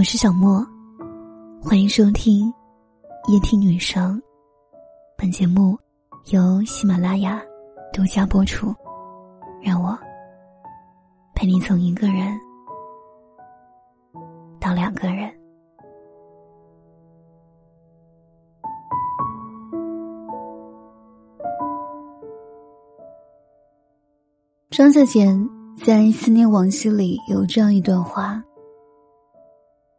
我是小莫，欢迎收听夜听女生。本节目由喜马拉雅独家播出。让我陪你从一个人到两个人。张小娴在《思念往昔》里有这样一段话：“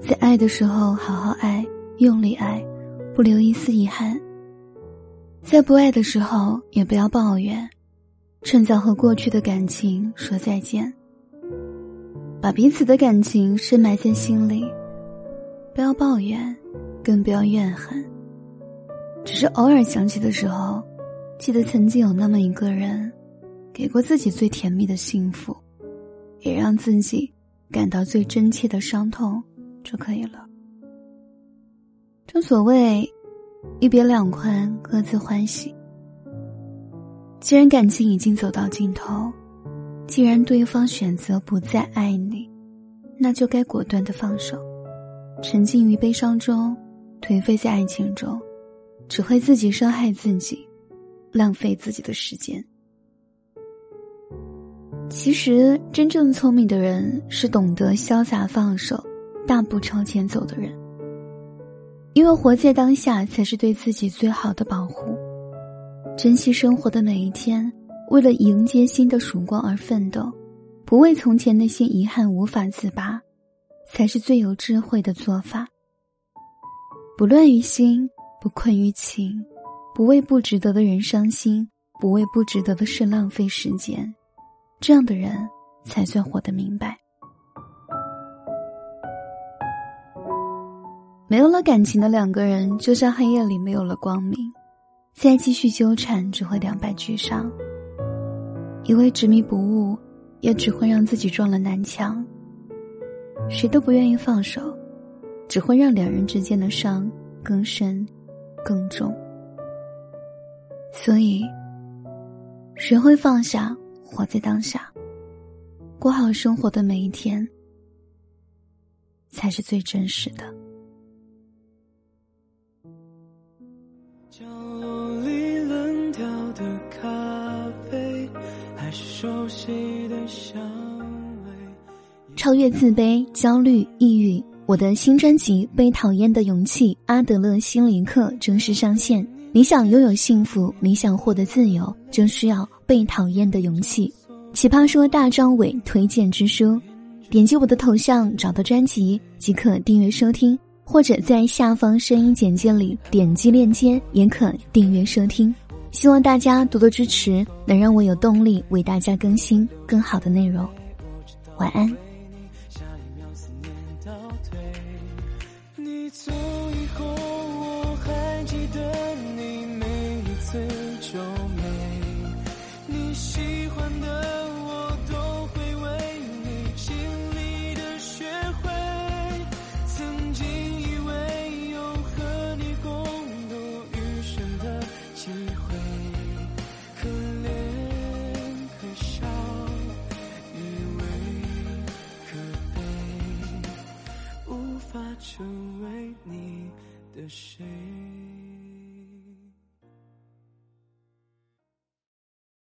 在爱的时候好好爱，用力爱，不留一丝遗憾；在不爱的时候也不要抱怨，趁早和过去的感情说再见。把彼此的感情深埋在心里，不要抱怨，更不要怨恨。只是偶尔想起的时候，记得曾经有那么一个人，给过自己最甜蜜的幸福，也让自己。感到最真切的伤痛就可以了。正所谓，一别两宽，各自欢喜。既然感情已经走到尽头，既然对方选择不再爱你，那就该果断的放手。沉浸于悲伤中，颓废在爱情中，只会自己伤害自己，浪费自己的时间。其实，真正聪明的人是懂得潇洒放手、大步朝前走的人。因为活在当下才是对自己最好的保护。珍惜生活的每一天，为了迎接新的曙光而奋斗，不为从前那些遗憾无法自拔，才是最有智慧的做法。不乱于心，不困于情，不为不值得的人伤心，不为不值得的事浪费时间。这样的人才算活得明白。没有了感情的两个人，就像黑夜里没有了光明，再继续纠缠只会两败俱伤。一味执迷不悟，也只会让自己撞了南墙。谁都不愿意放手，只会让两人之间的伤更深、更重。所以，学会放下。活在当下，过好生活的每一天，才是最真实的。角落里冷掉的咖啡，还是熟悉的香味。超越自卑、焦虑、抑郁，我的新专辑《被讨厌的勇气》阿德勒心灵课正式上线。你想拥有幸福，你想获得自由，就需要被讨厌的勇气。奇葩说大张伟推荐之书，点击我的头像找到专辑即可订阅收听，或者在下方声音简介里点击链接也可订阅收听。希望大家多多支持，能让我有动力为大家更新更好的内容。晚安。成为你的谁？